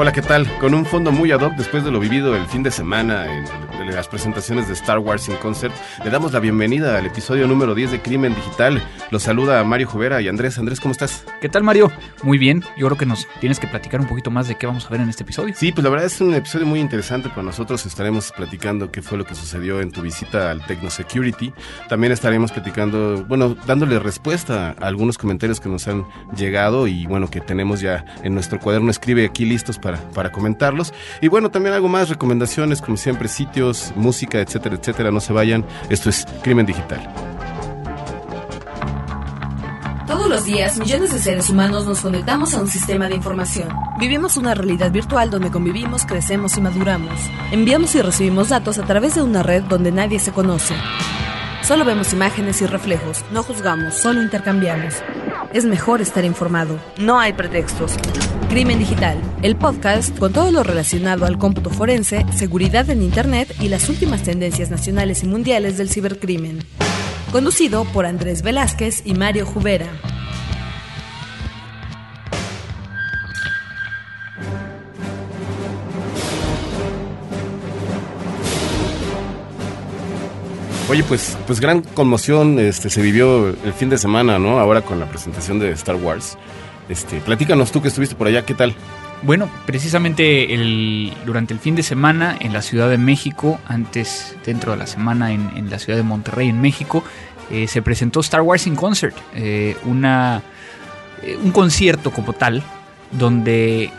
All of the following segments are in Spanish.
Hola, ¿qué tal? Con un fondo muy ad hoc después de lo vivido el fin de semana en, en las presentaciones de Star Wars in Concert, le damos la bienvenida al episodio número 10 de Crimen Digital. Los saluda Mario Jovera y Andrés. Andrés, ¿cómo estás? ¿Qué tal, Mario? Muy bien. Yo creo que nos tienes que platicar un poquito más de qué vamos a ver en este episodio. Sí, pues la verdad es un episodio muy interesante para nosotros. Estaremos platicando qué fue lo que sucedió en tu visita al Techno Security. También estaremos platicando, bueno, dándole respuesta a algunos comentarios que nos han llegado y bueno, que tenemos ya en nuestro cuaderno escribe aquí listos para, para comentarlos. Y bueno, también algo más, recomendaciones, como siempre, sitios, música, etcétera, etcétera. No se vayan. Esto es Crimen Digital. Todos los días, millones de seres humanos nos conectamos a un sistema de información. Vivimos una realidad virtual donde convivimos, crecemos y maduramos. Enviamos y recibimos datos a través de una red donde nadie se conoce. Solo vemos imágenes y reflejos, no juzgamos, solo intercambiamos. Es mejor estar informado, no hay pretextos. Crimen Digital, el podcast con todo lo relacionado al cómputo forense, seguridad en Internet y las últimas tendencias nacionales y mundiales del cibercrimen. Conducido por Andrés Velázquez y Mario Jubera. Oye, pues, pues gran conmoción este, se vivió el fin de semana, ¿no? Ahora con la presentación de Star Wars. Este, platícanos tú que estuviste por allá, ¿qué tal? Bueno, precisamente durante el fin de semana en la Ciudad de México, antes dentro de la semana en, la Ciudad de Monterrey, en México, eh, se presentó Star Wars in Concert, eh, eh, un concierto como tal, donde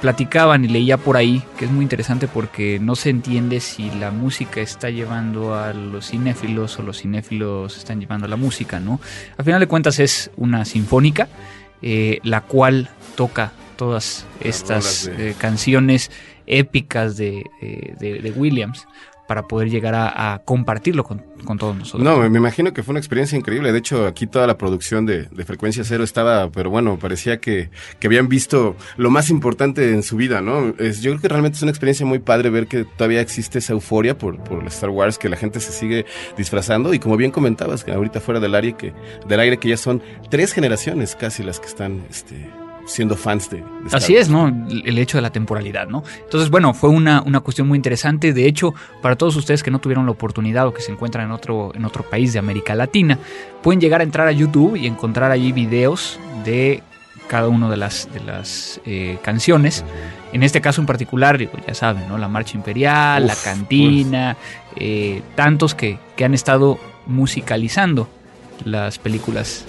platicaban y leía por ahí, que es muy interesante porque no se entiende si la música está llevando a los cinéfilos o los cinéfilos están llevando a la música, ¿no? Al final de cuentas es una sinfónica, eh, la cual toca todas estas de- eh, canciones épicas de, de- de- de Williams para poder llegar a, compartirlo con, con todos nosotros. No, me imagino que fue una experiencia increíble. De hecho, aquí toda la producción de, de Frecuencia Cero estaba, pero bueno, parecía que, que habían visto lo más importante en su vida, ¿no? Es- yo creo que realmente es una experiencia muy padre ver que todavía existe esa euforia por, por Star Wars, que la gente se sigue disfrazando y como bien comentabas, que ahorita fuera del aire, que, del aire que ya son tres generaciones casi las que están este, siendo fans de, Así es, ¿no? El hecho de la temporalidad, ¿no? Entonces, bueno, fue una, una cuestión muy interesante. De hecho, para todos ustedes que no tuvieron la oportunidad o que se encuentran en otro, en otro país de América Latina, pueden llegar a entrar a YouTube y encontrar allí videos de cada una de las, de las eh, canciones. En este caso en particular, digo, ya saben, ¿no? La Marcha Imperial, la Cantina, eh, tantos que, que han estado musicalizando las películas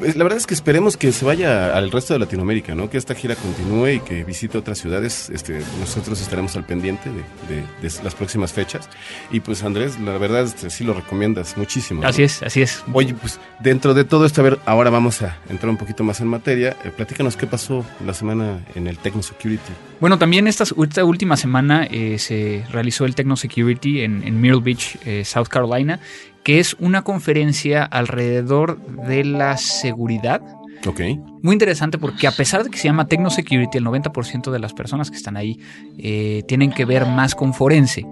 La verdad es que esperemos que se vaya al resto de Latinoamérica, ¿no? Que esta gira continúe y que visite otras ciudades. Este, nosotros estaremos al pendiente de, de- de las próximas fechas. Y pues Andrés, la verdad este, sí lo recomiendas muchísimo. ¿no? Así es, así es. Oye, pues dentro de todo esto, a ver, ahora vamos a entrar un poquito más en materia. Eh, platícanos qué pasó la semana en el Techno Security. Bueno, también esta, esta última semana eh, se realizó el Techno Security en, en Myrtle Beach, eh, South Carolina, que es una conferencia alrededor de la seguridad. Ok. Muy interesante porque a pesar de que se llama Techno Security, el 90% de las personas que están ahí eh, tienen que ver más con forense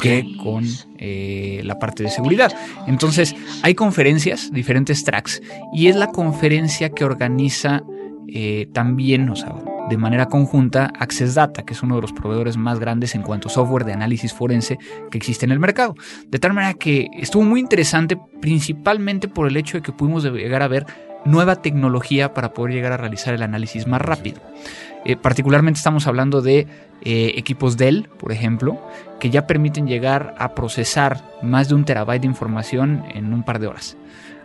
que con eh, la parte de seguridad. Entonces, hay conferencias, diferentes tracks, y es la conferencia que organiza eh, también, o sea, de manera conjunta, Access Data, que es uno de los proveedores más grandes en cuanto a software de análisis forense que existe en el mercado. De tal manera que estuvo muy interesante, principalmente por el hecho de que pudimos llegar a ver nueva tecnología para poder llegar a realizar el análisis más rápido. Eh, particularmente estamos hablando de eh, equipos Dell, por ejemplo, que ya permiten llegar a procesar más de un terabyte de información en un par de horas.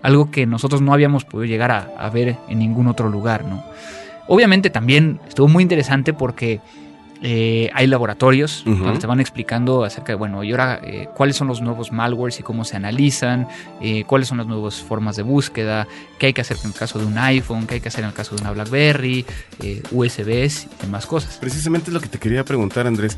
Algo que nosotros no habíamos podido llegar a, ver en ningún otro lugar, ¿no? Obviamente también estuvo muy interesante porque eh, hay laboratorios donde te van explicando acerca de, bueno, y ahora eh, cuáles son los nuevos malwares y cómo se analizan, eh, cuáles son las nuevas formas de búsqueda, qué hay que hacer en el caso de un iPhone, qué hay que hacer en el caso de una BlackBerry, eh, USBs y demás cosas. Precisamente es lo que te quería preguntar, Andrés.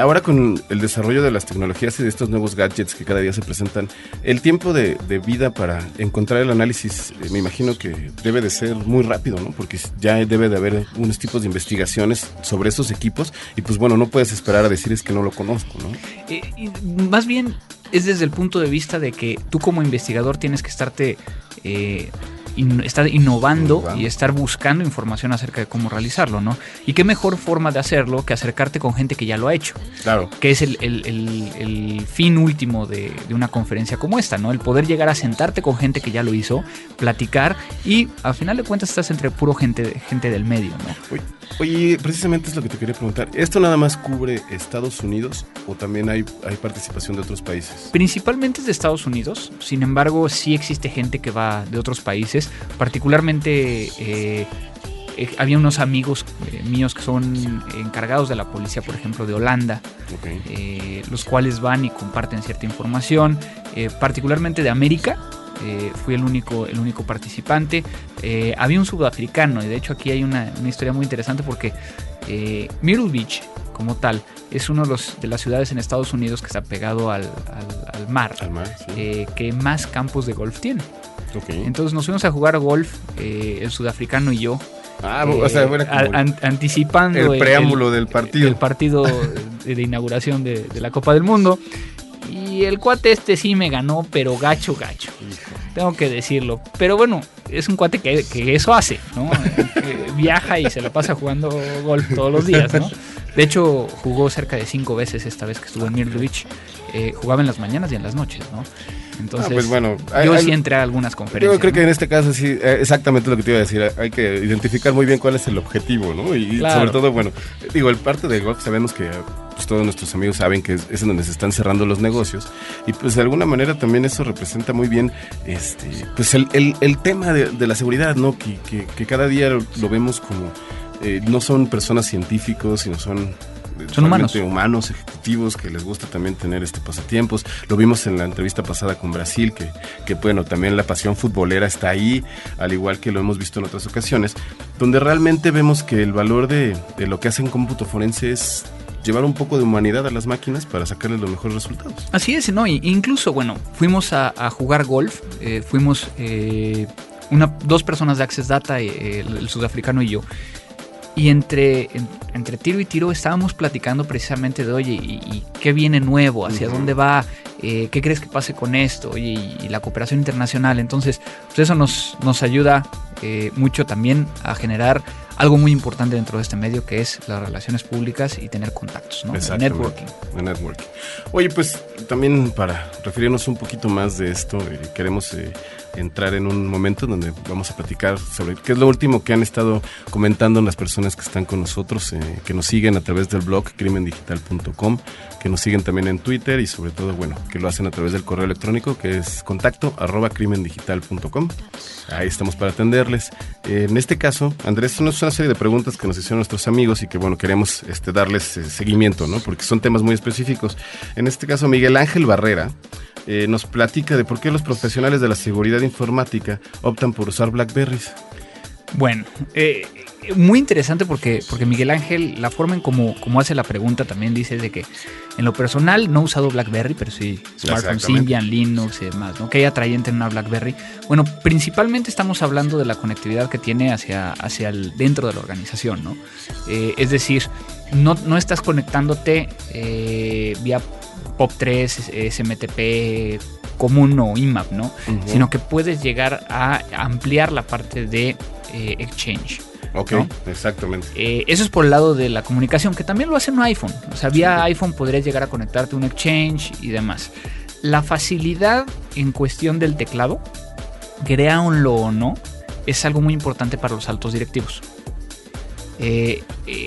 Ahora con el desarrollo de las tecnologías y de estos nuevos gadgets que cada día se presentan, el tiempo de, de vida para encontrar el análisis, me imagino que debe de ser muy rápido, ¿no? Porque ya debe de haber unos tipos de investigaciones sobre esos equipos y pues bueno, no puedes esperar a decir es que no lo conozco, ¿no? Eh, y más bien es desde el punto de vista de que tú como investigador tienes que estarte eh, estar innovando y estar buscando información acerca de cómo realizarlo, ¿no? Y qué mejor forma de hacerlo que acercarte con gente que ya lo ha hecho. Claro. Que es el, el, fin último de, de, una conferencia como esta, ¿no? El poder llegar a sentarte con gente que ya lo hizo, platicar y al final de cuentas estás entre puro gente, gente del medio, ¿no? Oye, precisamente es lo que te quería preguntar. ¿Esto nada más cubre Estados Unidos o también hay, hay participación de otros países? Principalmente es de Estados Unidos, sin embargo sí existe gente que va de otros países, particularmente... Eh, eh, había unos amigos eh, míos que son encargados de la policía, por ejemplo, de Holanda, los cuales van y comparten cierta información, particularmente de América. fui el único, el único participante. había un sudafricano, y de hecho aquí hay una, una historia muy interesante porque Myrtle Beach, como tal, es uno de, las ciudades en Estados Unidos que está pegado al, mar, eh, que más campos de golf tiene. Entonces nos fuimos a jugar golf, eh, el sudafricano y yo. Ah, o sea, eh, anticipando el preámbulo del partido. El, partido de, inauguración de, la Copa del Mundo. Y el cuate este sí me ganó, pero gacho, gacho. Tengo que decirlo. Pero bueno, es un cuate que, que eso hace, ¿no? viaja y se la pasa jugando golf todos los días, ¿no? De hecho, jugó cerca de cinco veces esta vez que estuvo en Myrtle eh, jugaba en las mañanas y en las noches, ¿no? Entonces, ah, pues bueno, yo sí entré a algunas conferencias. Yo creo que en este caso sí, eh, exactamente lo que te iba a decir. Hay que identificar muy bien cuál es el objetivo, ¿no? Y sobre todo, bueno, digo, el parte del golf sabemos que pues, todos nuestros amigos saben que es, en donde se están cerrando los negocios y pues de alguna manera también eso representa muy bien este pues el, el, tema de, la seguridad, ¿no? Que, que, que cada día lo vemos como eh, no son personas científicos, sino son son humanos. humanos, ejecutivos que les gusta también tener este pasatiempos. Lo vimos en la entrevista pasada con Brasil, que, que bueno, también la pasión futbolera está ahí, al igual que lo hemos visto en otras ocasiones, donde realmente vemos que el valor de, de lo que hacen cómputo forense es llevar un poco de humanidad a las máquinas para sacarles los mejores resultados. Así es, ¿no? incluso, bueno, fuimos a, jugar golf, eh, fuimos eh, una, dos personas de Access Data, el sudafricano y yo, y entre, entre tiro y tiro estábamos platicando precisamente de, oye, ¿y, qué viene nuevo? ¿Hacia dónde va? Eh, ¿Qué crees que pase con esto? Oye, y, la cooperación internacional. Entonces, pues eso nos, nos ayuda eh, mucho también a generar algo muy importante dentro de este medio que es las relaciones públicas y tener contactos, ¿no? El networking. El networking. Oye, pues también para referirnos un poquito más de esto, eh, queremos entrar en un momento donde vamos a platicar sobre qué es lo último que han estado comentando las personas que están con nosotros, eh, que nos siguen a través del blog crimendigital.com, que nos siguen también en Twitter y sobre todo, bueno, que lo hacen a través del correo electrónico que es contacto arroba crimendigital.com. Ahí estamos para atenderles. en este caso, Andrés, es una serie de preguntas que nos hicieron nuestros amigos y que, bueno, queremos este, darles eh, seguimiento, ¿no? Porque son temas muy específicos. En este caso, Miguel Ángel Barrera eh, nos platica de por qué los profesionales de la seguridad informática optan por usar Blackberries. Bueno, eh, muy interesante porque, porque Miguel Ángel, la forma en cómo, hace la pregunta también dice de que en lo personal no he usado BlackBerry, pero sí smartphones Symbian, Linux y demás, ¿no? Que hay atrayente en una BlackBerry. Bueno, principalmente estamos hablando de la conectividad que tiene hacia, hacia el, dentro de la organización, ¿no? Eh, es decir, no, no estás conectándote vía POP3, SMTP común o IMAP, ¿no? Sino que puedes llegar a ampliar la parte de eh, Exchange. Ok, exactamente. Eh, eso es por el lado de la comunicación, que también lo hace un iPhone. O sea, vía iPhone podrías llegar a conectarte a un Exchange y demás. La facilidad en cuestión del teclado, créanlo o no, es algo muy importante para los altos directivos. Eh,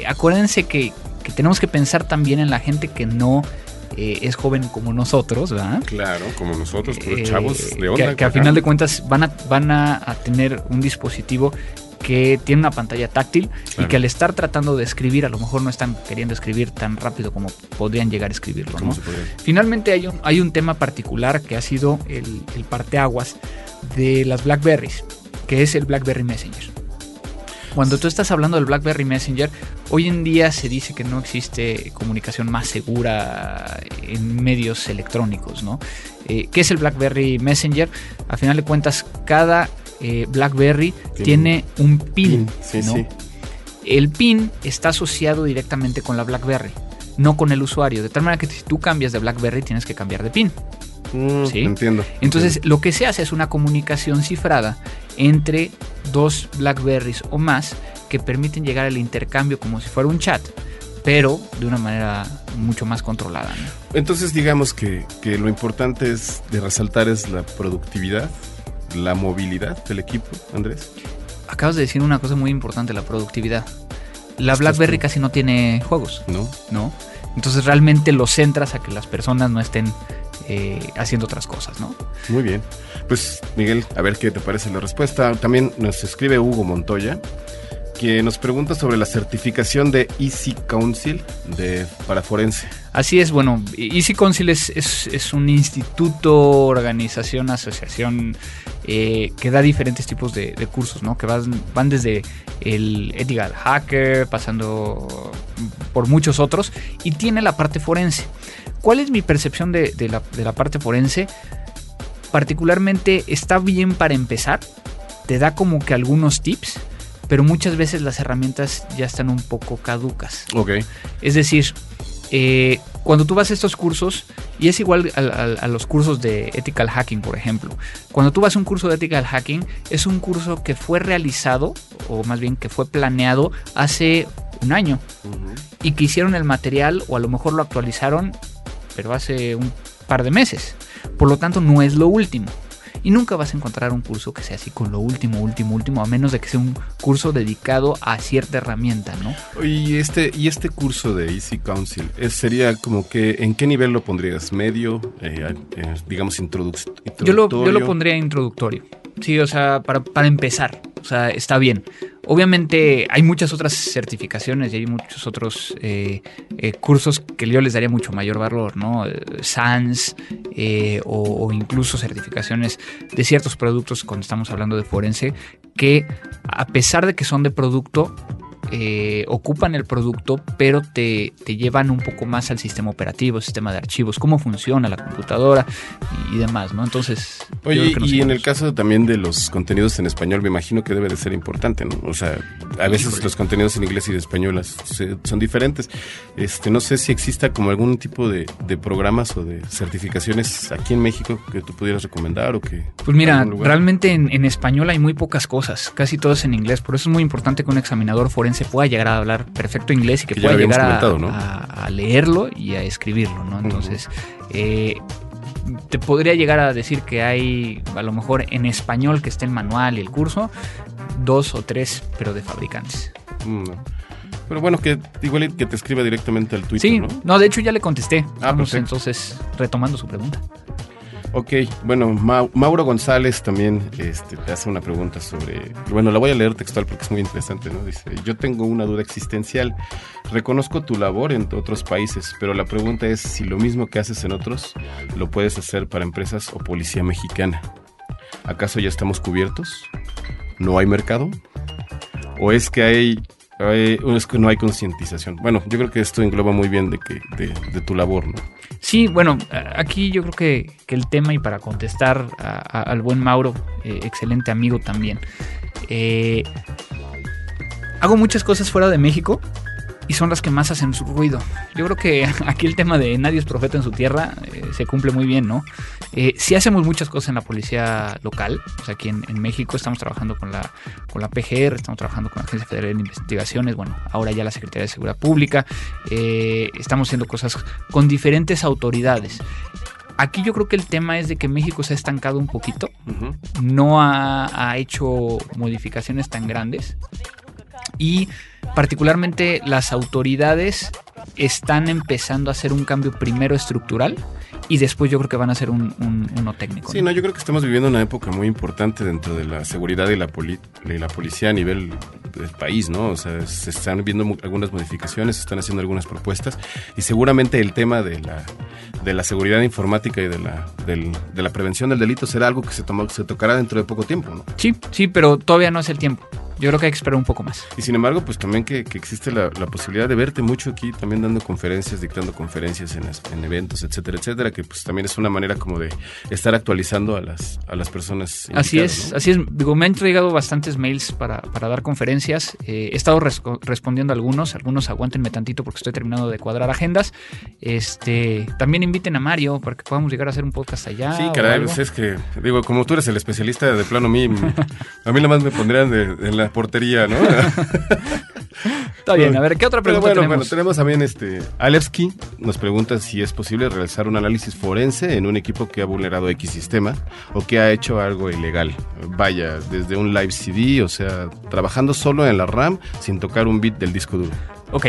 acuérdense que, que tenemos que pensar también en la gente que no eh, es joven como nosotros, ¿verdad? Claro, como nosotros, pero chavos de onda. Que, que a final de cuentas van a, van a, tener un dispositivo que tiene una pantalla táctil y que al estar tratando de escribir a lo mejor no están queriendo escribir tan rápido como podrían llegar a escribirlo. ¿no? Finalmente hay un, hay un tema particular que ha sido el, el parteaguas de las Blackberries, que es el Blackberry Messenger. Cuando tú estás hablando del BlackBerry Messenger, hoy en día se dice que no existe comunicación más segura en medios electrónicos, ¿no? Eh, ¿Qué es el BlackBerry Messenger? A final de cuentas, cada eh, BlackBerry tiene un PIN, ¿no? El PIN está asociado directamente con la BlackBerry, no con el usuario. De tal manera que si tú cambias de BlackBerry, tienes que cambiar de PIN. Mm, ¿sí? Entiendo. Entonces, lo que se hace es una comunicación cifrada entre dos Blackberries o más que permiten llegar al intercambio como si fuera un chat, pero de una manera mucho más controlada. ¿no? Entonces digamos que, que lo importante es de resaltar es la productividad, la movilidad del equipo, Andrés. Acabas de decir una cosa muy importante, la productividad. La BlackBerry tú. casi no tiene juegos, ¿No? ¿no? Entonces realmente lo centras a que las personas no estén eh, haciendo otras cosas, ¿no? Muy bien. Pues Miguel, a ver qué te parece la respuesta. También nos escribe Hugo Montoya, que nos pregunta sobre la certificación de Easy Council de, para forense. Así es, bueno, Easy Council es, es, un instituto, organización, asociación eh, que da diferentes tipos de, de cursos, ¿no? Que van, van desde el ethical hacker, pasando por muchos otros, y tiene la parte forense. ¿Cuál es mi percepción de, de, la, de la parte forense? Particularmente está bien para empezar, te da como que algunos tips, pero muchas veces las herramientas ya están un poco caducas. Ok. Es decir, eh, cuando tú vas a estos cursos, y es igual a, a, a, los cursos de ethical hacking, por ejemplo, cuando tú vas a un curso de ethical hacking, es un curso que fue realizado, o más bien que fue planeado hace un año, uh -huh. y que hicieron el material, o a lo mejor lo actualizaron, pero hace un par de meses. Por lo tanto, no es lo último. Y nunca vas a encontrar un curso que sea así con lo último, último, último, a menos de que sea un curso dedicado a cierta herramienta, ¿no? Y este, y este curso de Easy Council, ¿sería como que, ¿en qué nivel lo pondrías? ¿Medio? Eh, eh, digamos, introduc introductorio. Yo lo, yo lo pondría introductorio. Sí, o sea, para, para empezar, o sea, está bien. Obviamente hay muchas otras certificaciones y hay muchos otros eh, eh, cursos que yo les daría mucho mayor valor, ¿no? SANS eh, o, o, incluso certificaciones de ciertos productos cuando estamos hablando de forense que a pesar de que son de producto eh, ocupan el producto, pero te, te, llevan un poco más al sistema operativo, sistema de archivos, cómo funciona la computadora y, y demás, ¿no? Entonces. Oye, y en el caso también de los contenidos en español, me imagino que debe de ser importante, ¿no? O sea, a veces sí, los contenidos en inglés y de español son diferentes. Este, no sé si exista como algún tipo de, de, programas o de certificaciones aquí en México que tú pudieras recomendar o que. Pues mira, realmente en, en español hay muy pocas cosas, casi todo es en inglés, por eso es muy importante que un examinador forense se pueda llegar a hablar perfecto inglés y que, que pueda llegar a, ¿no? a, a, leerlo y a escribirlo, ¿no? Entonces, uh -huh. eh, te podría llegar a decir que hay, a lo mejor en español que esté el manual y el curso, dos o tres, pero de fabricantes. Mm. Pero bueno, que igual que te escriba directamente al Twitter, sí, ¿no? no, de hecho ya le contesté. Ah, Vamos, entonces, retomando su pregunta. Ok, bueno, Ma Mauro González también este, te hace una pregunta sobre, bueno, la voy a leer textual porque es muy interesante, ¿no? Dice, yo tengo una duda existencial, reconozco tu labor en otros países, pero la pregunta es si lo mismo que haces en otros lo puedes hacer para empresas o policía mexicana. ¿Acaso ya estamos cubiertos? ¿No hay mercado? ¿O es que hay es que no hay concientización. Bueno, yo creo que esto engloba muy bien de, que, de, de, tu labor, ¿no? Sí, bueno, aquí yo creo que, que el tema, y para contestar al buen Mauro, eh, excelente amigo también, eh, hago muchas cosas fuera de México y son las que más hacen su ruido. Yo creo que aquí el tema de nadie es profeta en su tierra eh, se cumple muy bien, ¿no? Eh, sí hacemos muchas cosas en la policía local, o sea, aquí en, en, México estamos trabajando con la, con la PGR, estamos trabajando con la Agencia Federal de Investigaciones, bueno, ahora ya la Secretaría de Seguridad Pública, eh, estamos haciendo cosas con diferentes autoridades. Aquí yo creo que el tema es de que México se ha estancado un poquito, uh -huh. no ha, ha hecho modificaciones tan grandes y particularmente las autoridades están empezando a hacer un cambio primero estructural y después yo creo que van a hacer un, un, uno técnico. Sí, ¿no? yo creo que estamos viviendo una época muy importante dentro de la seguridad y la, poli y la policía a nivel del país, ¿no? O sea, se están viendo algunas modificaciones, se están haciendo algunas propuestas y seguramente el tema de la, de la seguridad informática y de la, del, de la prevención del delito será algo que se, toma, se tocará dentro de poco tiempo, ¿no? Sí, sí, pero todavía no es el tiempo. Yo creo que hay que esperar un poco más. Y sin embargo, pues también que, existe la, posibilidad de verte mucho aquí, también dando conferencias, dictando conferencias en, eventos, etcétera, etcétera, que pues también es una manera como de estar actualizando a las, a las personas. Así es, así es. Digo, me han llegado bastantes mails para, dar conferencias. Eh, he estado respondiendo a algunos, algunos aguántenme tantito porque estoy terminando de cuadrar agendas. Este, también inviten a Mario para que podamos llegar a hacer un podcast allá. Sí, caray, pues es que, digo, como tú eres el especialista de plano, a mí, a mí nada más me pondrían en la portería, ¿no? Está bien, a ver, ¿qué otra pregunta bueno, tenemos? Bueno, tenemos también este. Alevsky nos pregunta si es posible realizar un análisis forense en un equipo que ha vulnerado X sistema o que ha hecho algo ilegal. Vaya, desde un live CD, o sea, trabajando solo en la RAM sin tocar un bit del disco duro. Ok.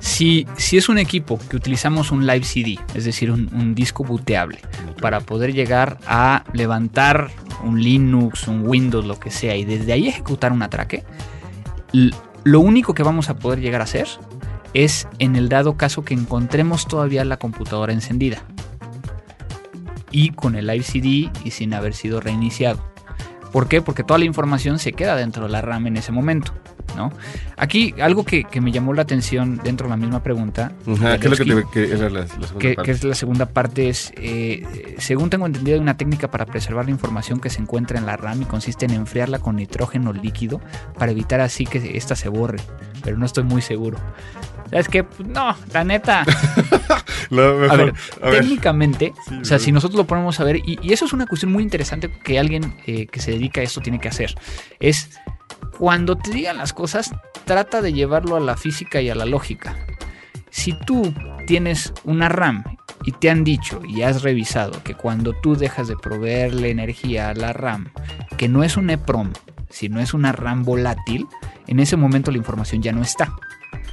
Si, si es un equipo que utilizamos un live CD, es decir, un, disco booteable, para poder llegar a levantar un Linux, un Windows, lo que sea, y desde ahí ejecutar un atraque, lo único que vamos a poder llegar a hacer es en el dado caso que encontremos todavía la computadora encendida y con el live CD y sin haber sido reiniciado. ¿Por qué? Porque toda la información se queda dentro de la RAM en ese momento. ¿No? Aquí, algo que, me llamó la atención dentro de la misma pregunta. ¿Qué es lo que, te, la, segunda parte? es la segunda parte? Es, eh, según tengo entendido, hay una técnica para preservar la información que se encuentra en la RAM y consiste en enfriarla con nitrógeno líquido para evitar así que ésta se borre. Pero no estoy muy seguro. ¿Sabes qué? Pues, no, la neta. a ver, técnicamente, o sea, si nosotros lo ponemos a ver, y, eso es una cuestión muy interesante que alguien eh, que se dedica a esto tiene que hacer, es cuando te digan las cosas, trata de llevarlo a la física y a la lógica. Si tú tienes una RAM y te han dicho y has revisado que cuando tú dejas de proveerle energía a la RAM, que no es un EPROM, sino es una RAM volátil, en ese momento la información ya no está.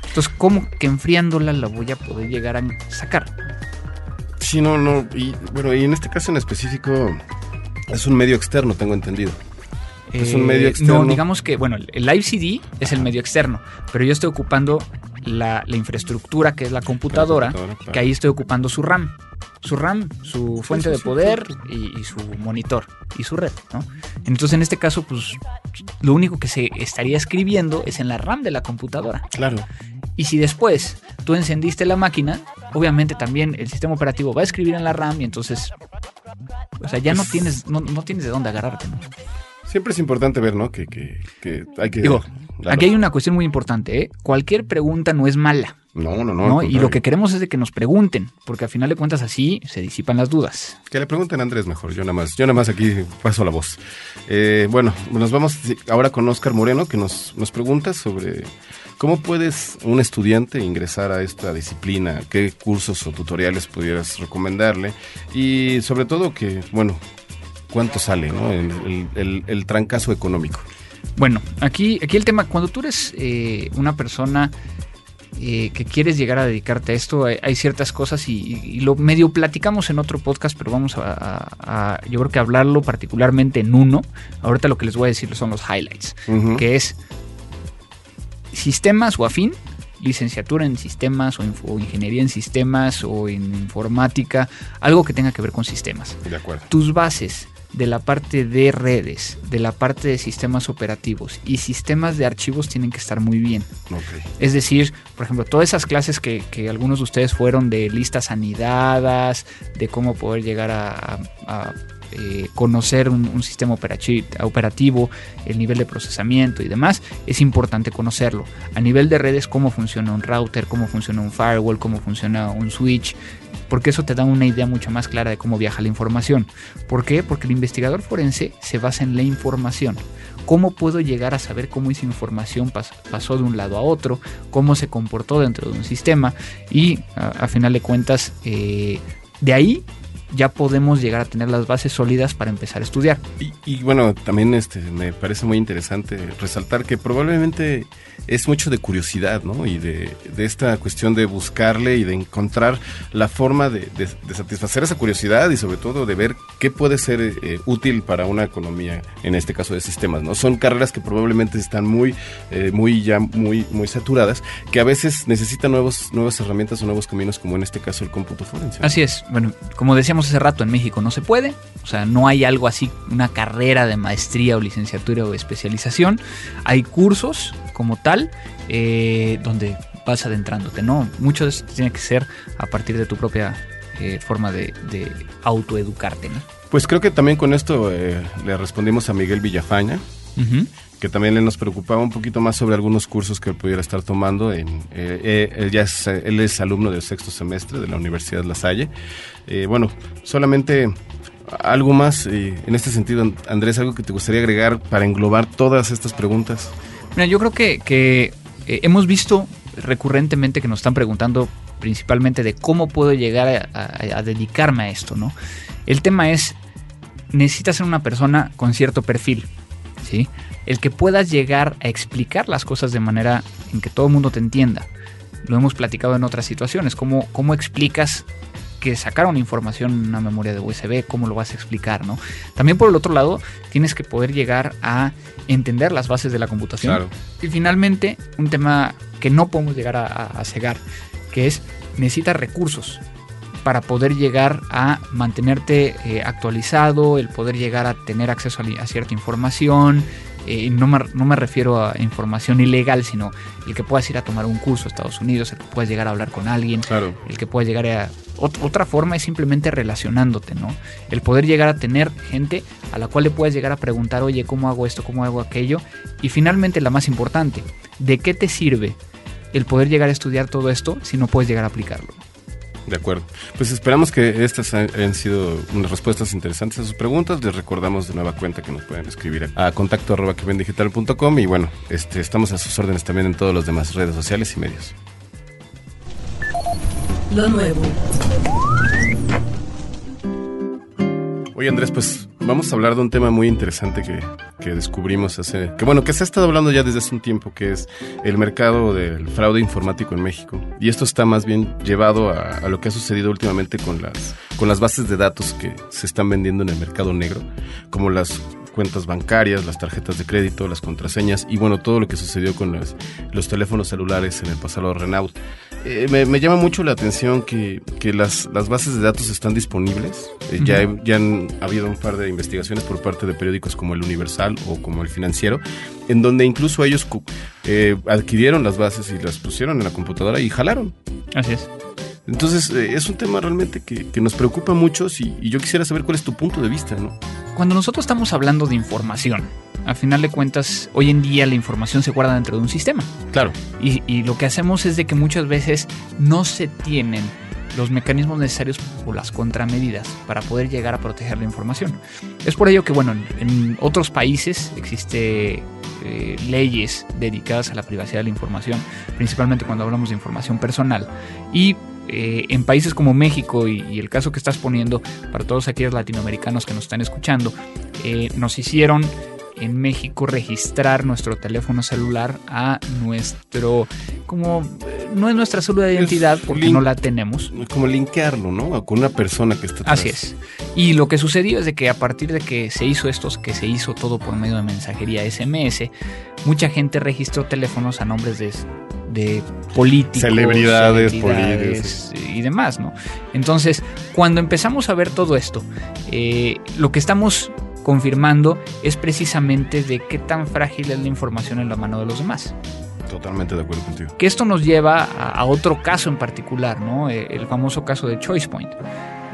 Entonces, ¿cómo que enfriándola la voy a poder llegar a sacar? Sí, no, no. Y bueno, y en este caso en específico es un medio externo, tengo entendido es un medio eh, externo. No, digamos que, bueno, el Live CD es el medio externo, pero yo estoy ocupando la, infraestructura que es la computadora, que ahí estoy ocupando su RAM. Su RAM, su fuente de poder y, su monitor y su red, ¿no? Entonces, en este caso, pues lo único que se estaría escribiendo es en la RAM de la computadora. Claro. Y si después tú encendiste la máquina, obviamente también el sistema operativo va a escribir en la RAM y entonces, o sea, ya no tienes, no, no tienes de dónde agarrarte, ¿no? Siempre es importante ver, ¿no? Que, hay que... Digo, aquí hay una cuestión muy importante, ¿eh? Cualquier pregunta no es mala. No, no, no. Y lo que queremos es de que nos pregunten, porque al final de cuentas así se disipan las dudas. Que le pregunten a Andrés mejor, yo nada más, yo nada más aquí paso la voz. Eh, bueno, nos vamos ahora con Oscar Moreno, que nos, nos pregunta sobre cómo puedes un estudiante ingresar a esta disciplina, qué cursos o tutoriales pudieras recomendarle y sobre todo que, bueno, cuánto sale, ¿no? El, trancazo económico. Bueno, aquí, aquí el tema, cuando tú eres eh, una persona eh, que quieres llegar a dedicarte a esto, hay, ciertas cosas y, lo medio platicamos en otro podcast, pero vamos a, yo creo que hablarlo particularmente en uno. Ahorita lo que les voy a decir son los highlights, que es sistemas o afín, licenciatura en sistemas o, ingeniería en sistemas o en informática, algo que tenga que ver con sistemas. De acuerdo. Tus bases de la parte de redes, de la parte de sistemas operativos y sistemas de archivos tienen que estar muy bien. Es decir, por ejemplo, todas esas clases que, algunos de ustedes fueron de listas anidadas, de cómo poder llegar a, eh, conocer un, sistema operativo, el nivel de procesamiento y demás, es importante conocerlo. A nivel de redes, cómo funciona un router, cómo funciona un firewall, cómo funciona un switch, porque eso te da una idea mucho más clara de cómo viaja la información. ¿Por qué? Porque el investigador forense se basa en la información. ¿Cómo puedo llegar a saber cómo esa información pasó de un lado a otro? ¿Cómo se comportó dentro de un sistema? Y a, final de cuentas, eh, de ahí ya podemos llegar a tener las bases sólidas para empezar a estudiar. Y, bueno, también este, me parece muy interesante resaltar que probablemente es mucho de curiosidad, ¿no? Y de, esta cuestión de buscarle y de encontrar la forma de, satisfacer esa curiosidad y sobre todo de ver qué puede ser eh, útil para una economía, en este caso de sistemas, ¿no? Son carreras que probablemente están muy, eh, muy ya muy, muy saturadas, que a veces necesitan nuevos, nuevas herramientas o nuevos caminos, como en este caso el cómputo forense. Así es. Bueno, como decíamos decíamos hace rato, en México no se puede, o sea, no hay algo así, una carrera de maestría o licenciatura o especialización. Hay cursos como tal, eh, donde vas adentrándote, ¿no? Mucho de esto tiene que ser a partir de tu propia eh, forma de, autoeducarte, ¿no? Pues creo que también con esto eh, le respondimos a Miguel Villafaña, que también le nos preocupaba un poquito más sobre algunos cursos que él pudiera estar tomando. En, él, ya es, él es alumno del sexto semestre de la Universidad La Salle. bueno, solamente algo más en este sentido, Andrés, algo que te gustaría agregar para englobar todas estas preguntas. Mira, yo creo que, que eh, hemos visto recurrentemente que nos están preguntando principalmente de cómo puedo llegar a, dedicarme a esto, ¿no? El tema es, necesitas ser una persona con cierto perfil, ¿sí? El que puedas llegar a explicar las cosas de manera en que todo el mundo te entienda. Lo hemos platicado en otras situaciones, cómo, cómo explicas que sacaron información en una memoria de USB, cómo lo vas a explicar, ¿no? También por el otro lado, tienes que poder llegar a entender las bases de la computación. Y finalmente, un tema que no podemos llegar a, cegar, que es necesitas recursos para poder llegar a mantenerte eh, actualizado, el poder llegar a tener acceso a cierta información, eh, no, me, no, me, refiero a información ilegal, sino el que puedas ir a tomar un curso a Estados Unidos, el que puedas llegar a hablar con alguien, el que puedas llegar a... otra forma es simplemente relacionándote, ¿no? El poder llegar a tener gente a la cual le puedas llegar a preguntar, oye, ¿cómo hago esto? ¿Cómo hago aquello? Y finalmente, la más importante, ¿de qué te sirve el poder llegar a estudiar todo esto si no puedes llegar a aplicarlo? De acuerdo. Pues esperamos que estas hayan sido unas respuestas interesantes a sus preguntas. Les recordamos de nueva cuenta que nos pueden escribir a contacto arroba y bueno, este, estamos a sus órdenes también en todas las demás redes sociales y medios. Lo nuevo. Oye Andrés, pues vamos a hablar de un tema muy interesante que, que, descubrimos hace, que bueno, que se ha estado hablando ya desde hace un tiempo, que es el mercado del fraude informático en México. Y esto está más bien llevado a, lo que ha sucedido últimamente con las, con las bases de datos que se están vendiendo en el mercado negro, como las cuentas bancarias, las tarjetas de crédito, las contraseñas y bueno, todo lo que sucedió con los, los teléfonos celulares en el pasado Renault. Eh, me, llama mucho la atención que, que las, las, bases de datos están disponibles. Eh, ya, ya han habido un par de investigaciones por parte de periódicos como el Universal o como el Financiero, en donde incluso ellos eh, adquirieron las bases y las pusieron en la computadora y jalaron. Así es. Entonces, es un tema realmente que, que nos preocupa mucho y, y, yo quisiera saber cuál es tu punto de vista, ¿no? Cuando nosotros estamos hablando de información, a final de cuentas, hoy en día la información se guarda dentro de un sistema. Claro. Y, lo que hacemos es de que muchas veces no se tienen los mecanismos necesarios o las contramedidas para poder llegar a proteger la información. Es por ello que, bueno, en, otros países existe eh, leyes dedicadas a la privacidad de la información, principalmente cuando hablamos de información personal. Y eh, en países como México y, el caso que estás poniendo para todos aquellos latinoamericanos que nos están escuchando, eh, nos hicieron en México registrar nuestro teléfono celular a nuestro, como no es nuestra célula de identidad porque no la tenemos. Como linkearlo, ¿no? Con una persona que está Así es. Y lo que sucedió es de que a partir de que se hizo esto, que se hizo todo por medio de mensajería SMS, mucha gente registró teléfonos a nombres de de políticos, celebridades, políticos y demás, ¿no? Entonces, cuando empezamos a ver todo esto, eh, lo que estamos confirmando es precisamente de qué tan frágil es la información en la mano de los demás. Totalmente de acuerdo contigo. Que esto nos lleva a, otro caso en particular, ¿no? Eh, el famoso caso de ChoicePoint.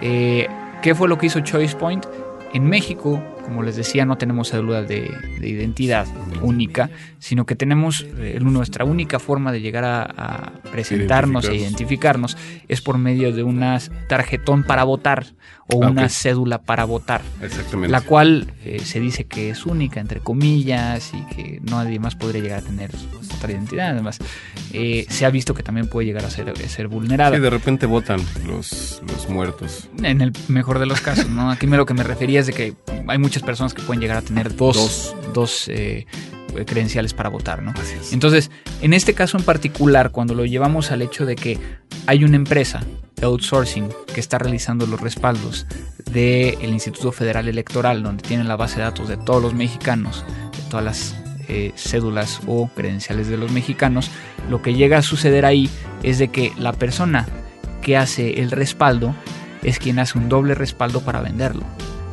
Eh, ¿Qué fue lo que hizo ChoicePoint? En México, como les decía, no tenemos cédula de, identidad única, sino que tenemos eh, nuestra única forma de llegar a, presentarnos e identificarnos es por medio de una tarjetón para votar o ah, una cédula para votar. Exactamente. La cual eh, se dice que es única, entre comillas, y que nadie más podría llegar a tener otra identidad. Además, eh, se ha visto que también puede llegar a ser, ser vulnerada. Sí, de repente votan los, los muertos. En el mejor de los casos, ¿no? Aquí me lo que me refería es de que hay muchas personas que pueden llegar a tener dos, dos. Eh, credenciales para votar, ¿no? Entonces, en este caso en particular, cuando lo llevamos al hecho de que hay una empresa outsourcing que está realizando los respaldos del Instituto Federal Electoral, donde tienen la base de datos de todos los mexicanos, de todas las eh, cédulas o credenciales de los mexicanos, lo que llega a suceder ahí es de que la persona que hace el respaldo es quien hace un doble respaldo para venderlo.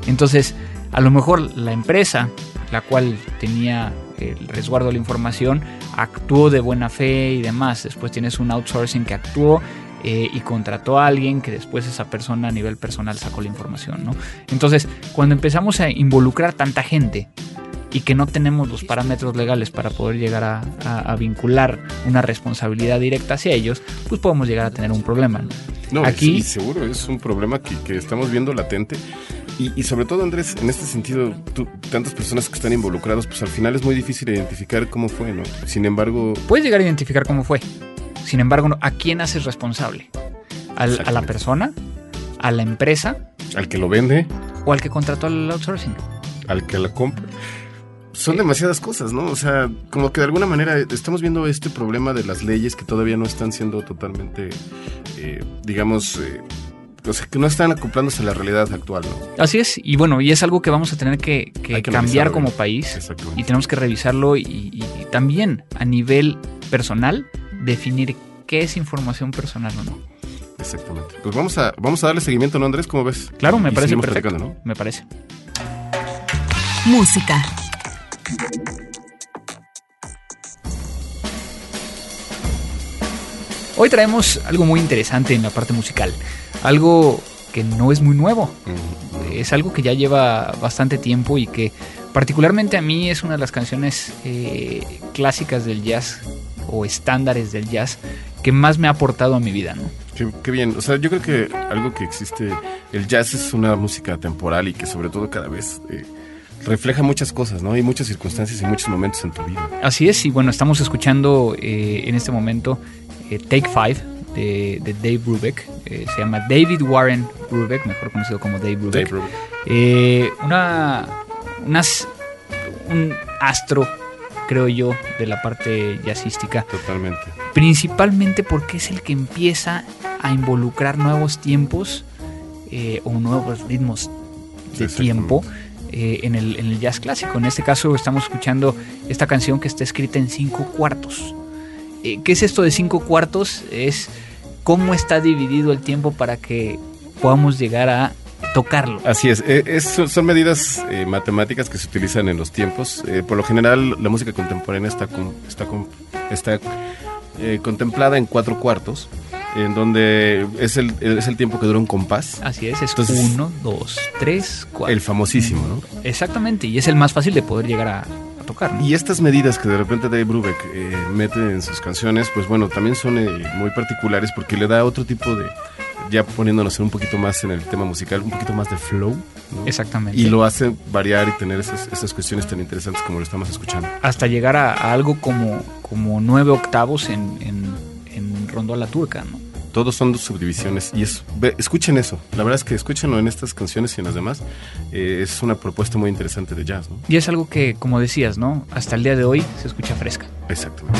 Entonces, a lo mejor la empresa, la cual tenía el resguardo de la información, actuó de buena fe y demás. Después tienes un outsourcing que actuó eh, y contrató a alguien que después esa persona a nivel personal sacó la información, ¿no? Entonces, cuando empezamos a involucrar tanta gente y que no tenemos los parámetros legales para poder llegar a, vincular una responsabilidad directa hacia ellos, pues podemos llegar a tener un problema. No, Aquí, seguro es un problema que, que estamos viendo latente y, sobre todo, Andrés, en este sentido, tantas personas que están involucradas, pues al final es muy difícil identificar cómo fue, ¿no? Sin embargo... Puedes llegar a identificar cómo fue. Sin embargo, ¿a quién haces responsable? ¿A la persona? ¿A la empresa? ¿Al que lo vende? ¿O al que contrató al outsourcing? ¿Al que la compra? Son demasiadas cosas, ¿no? O sea, como que de alguna manera estamos viendo este problema de las leyes que todavía no están siendo totalmente, eh, digamos, eh, o sea, que no están acoplándose a la realidad actual, ¿no? Así es, y bueno, y es algo que vamos a tener que, cambiar como país y tenemos que revisarlo y, también a nivel personal definir qué es información personal o no. Exactamente. Pues vamos a, vamos a darle seguimiento, ¿no, Andrés? ¿Cómo ves? Claro, me parece perfecto. ¿no? Me parece. Música. Hoy traemos algo muy interesante en la parte musical algo que no es muy nuevo. Es algo que ya lleva bastante tiempo y que particularmente a mí es una de las canciones eh, clásicas del jazz o estándares del jazz que más me ha aportado a mi vida, ¿no? Qué, bien, o sea, yo creo que algo que existe, el jazz es una música temporal y que sobre todo cada vez eh, refleja muchas cosas, ¿no? Hay muchas circunstancias y muchos momentos en tu vida. Así es, y bueno, estamos escuchando eh, en este momento Take Five de, Dave Brubeck. Eh, se llama David Warren Brubeck, mejor conocido como Dave Brubeck. Eh, una, un astro, creo yo, de la parte jazzística. Totalmente. Principalmente porque es el que empieza a involucrar nuevos tiempos eh, o nuevos ritmos de tiempo. En, el, en, el, jazz clásico. En este caso estamos escuchando esta canción que está escrita en cinco cuartos. Eh, ¿Qué es esto de cinco cuartos? Es cómo está dividido el tiempo para que podamos llegar a tocarlo. Así es, eh, son medidas eh, matemáticas que se utilizan en los tiempos. por lo general, la música contemporánea está, está, está contemplada en cuatro cuartos, en donde es el, es el tiempo que dura un compás. Así es, es uno, dos, tres, cuatro. El famosísimo, ¿no? Exactamente, y es el más fácil de poder llegar a, y estas medidas que de repente Dave Brubeck eh, mete en sus canciones, pues bueno, también son eh, muy particulares porque le da otro tipo de, ya poniéndonos un poquito más en el tema musical, un poquito más de flow. Exactamente. Y lo hace variar y tener esas, cuestiones tan interesantes como lo estamos escuchando. Hasta llegar a, algo como, como nueve octavos en, en, en la turca, ¿no? Todos son dos subdivisiones y es, escuchen eso, la verdad es que escúchenlo en estas canciones y en las demás, eh, es una propuesta muy interesante de jazz. ¿no? Y es algo que, como decías, ¿no? Hasta el día de hoy se escucha fresca. Exactamente.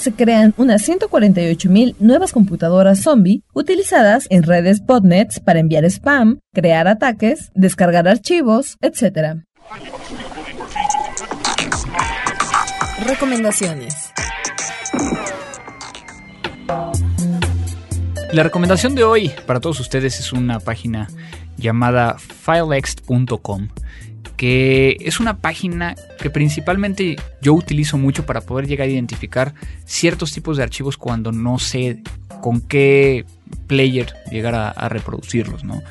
Se crean unas 148.000 nuevas computadoras zombie utilizadas en redes botnets para enviar spam, crear ataques, descargar archivos, etc. Recomendaciones. La recomendación de hoy para todos ustedes es una página llamada filext.com que es una página que principalmente yo utilizo mucho para poder llegar a identificar ciertos tipos de archivos cuando no sé con qué player llegar a, reproducirlos, ¿no?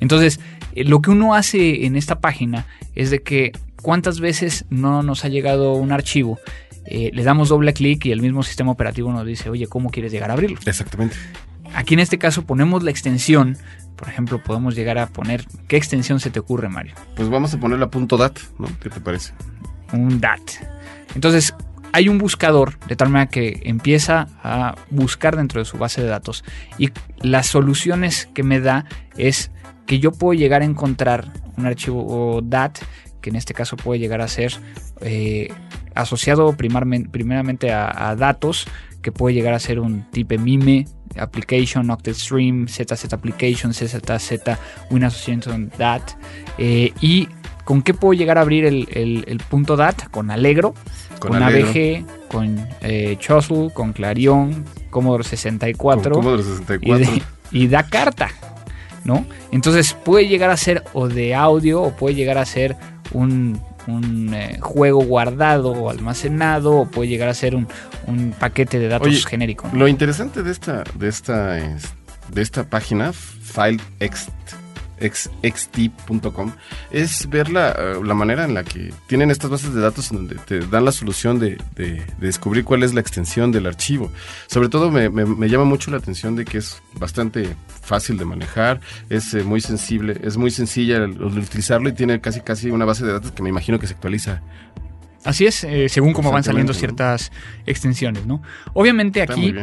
Entonces, eh, lo que uno hace en esta página es de que cuántas veces no nos ha llegado un archivo, eh, le damos doble clic y el mismo sistema operativo nos dice, oye, ¿cómo quieres llegar a abrirlo? Exactamente. Aquí en este caso ponemos la extensión por ejemplo, podemos llegar a poner. ¿Qué extensión se te ocurre, Mario? Pues vamos a poner la punto .dat, ¿no? ¿Qué te parece? Un DAT. Entonces, hay un buscador de tal manera que empieza a buscar dentro de su base de datos y las soluciones que me da es que yo puedo llegar a encontrar un archivo DAT que en este caso puede llegar a ser eh, asociado primeramente a, a, datos que puede llegar a ser un tipo MIME Application, Octet Stream, ZZ Application, ZZ Win Association DAT. Eh, ¿Y con qué puedo llegar a abrir el, punto DAT? Con Allegro, con, ABG, con eh, con Clarion, Commodore 64. Commodore 64. Y, da carta, ¿no? Entonces puede llegar a ser o de audio o puede llegar a ser un un eh, juego guardado o almacenado o puede llegar a ser un, paquete de datos genérico. Lo interesante de esta, de esta, de esta página, Xt.com es ver la, la, manera en la que tienen estas bases de datos en donde te dan la solución de, descubrir cuál es la extensión del archivo. Sobre todo me, me, llama mucho la atención de que es bastante fácil de manejar, es eh, muy sensible, es muy sencilla el, utilizarlo y tiene casi casi una base de datos que me imagino que se actualiza Así es, eh, según cómo van saliendo ciertas extensiones, ¿no? Obviamente aquí,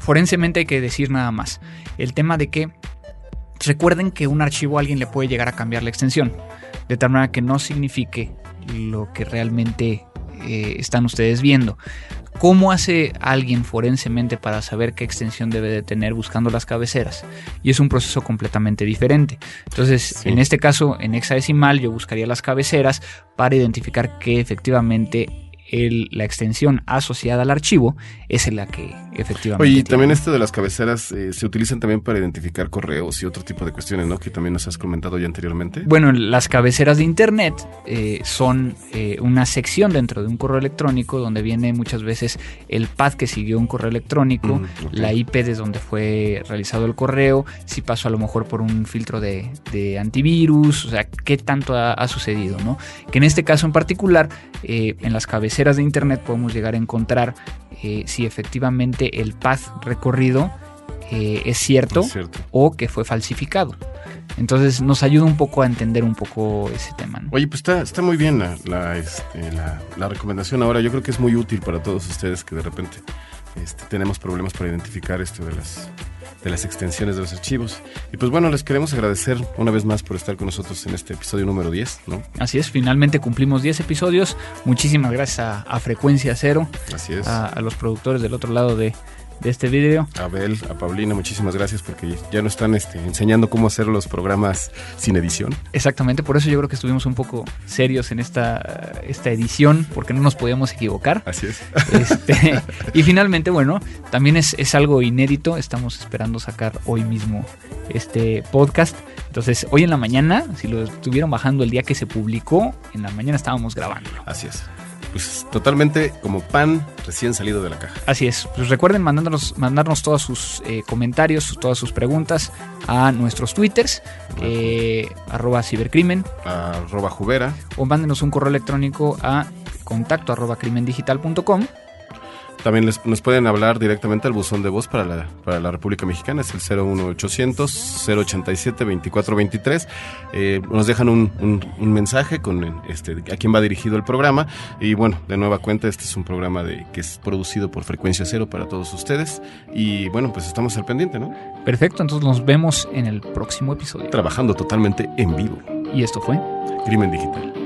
forensemente hay que decir nada más. El tema de que Recuerden que un archivo a alguien le puede llegar a cambiar la extensión, de tal manera que no signifique lo que realmente eh, están ustedes viendo. ¿Cómo hace alguien forensemente para saber qué extensión debe de tener buscando las cabeceras? Y es un proceso completamente diferente. Entonces, en este caso, en hexadecimal, yo buscaría las cabeceras para identificar que efectivamente la extensión asociada al archivo es la que efectivamente. Oye, y también esto de las cabeceras eh, se utilizan también para identificar correos y otro tipo de cuestiones, ¿no? Que también nos has comentado ya anteriormente. Bueno, las cabeceras de Internet eh, son eh, una sección dentro de un correo electrónico donde viene muchas veces el path que siguió un correo electrónico, mm, la IP desde donde fue realizado el correo, si pasó a lo mejor por un filtro de, antivirus, o sea, qué tanto ha, ha, sucedido, ¿no? Que en este caso en particular, en las cabeceras de Internet podemos llegar a encontrar eh, si efectivamente el path recorrido eh, es, cierto o que fue falsificado. Entonces nos ayuda un poco a entender un poco ese tema. Oye, pues está, está muy bien la, este, la, la, recomendación ahora. Yo creo que es muy útil para todos ustedes que de repente este, tenemos problemas para identificar esto de las de las extensiones de los archivos. Y pues bueno, les queremos agradecer una vez más por estar con nosotros en este episodio número 10, ¿no? Así es, finalmente cumplimos 10 episodios. Muchísimas gracias a, Frecuencia Cero. Así es. a los productores del otro lado de, de este video. A Abel, a Paulina, muchísimas gracias porque ya nos están este, enseñando cómo hacer los programas sin edición. Exactamente, por eso yo creo que estuvimos un poco serios en esta, esta edición, porque no nos podíamos equivocar. Así es. Este, y finalmente, bueno, también es, es algo inédito, estamos esperando sacar hoy mismo este podcast. Entonces, hoy en la mañana, si lo estuvieron bajando el día que se publicó, en la mañana estábamos grabando. Así es pues totalmente como pan recién salido de la caja. Así es. Pues recuerden mandarnos, mandarnos todos sus eh, comentarios, todas sus preguntas a nuestros twitters, eh, arroba cibercrimen, arroba jubera, o mándenos un correo electrónico a contacto arroba crimendigital.com también les, nos pueden hablar directamente al buzón de voz para la, para la República Mexicana, es el 01800 087 2423. Eh, nos dejan un, un, mensaje con este, a quién va dirigido el programa. Y bueno, de nueva cuenta, este es un programa de, que es producido por Frecuencia Cero para todos ustedes. Y bueno, pues estamos al pendiente, ¿no? Perfecto, entonces nos vemos en el próximo episodio. Trabajando totalmente en vivo. Y esto fue Crimen Digital.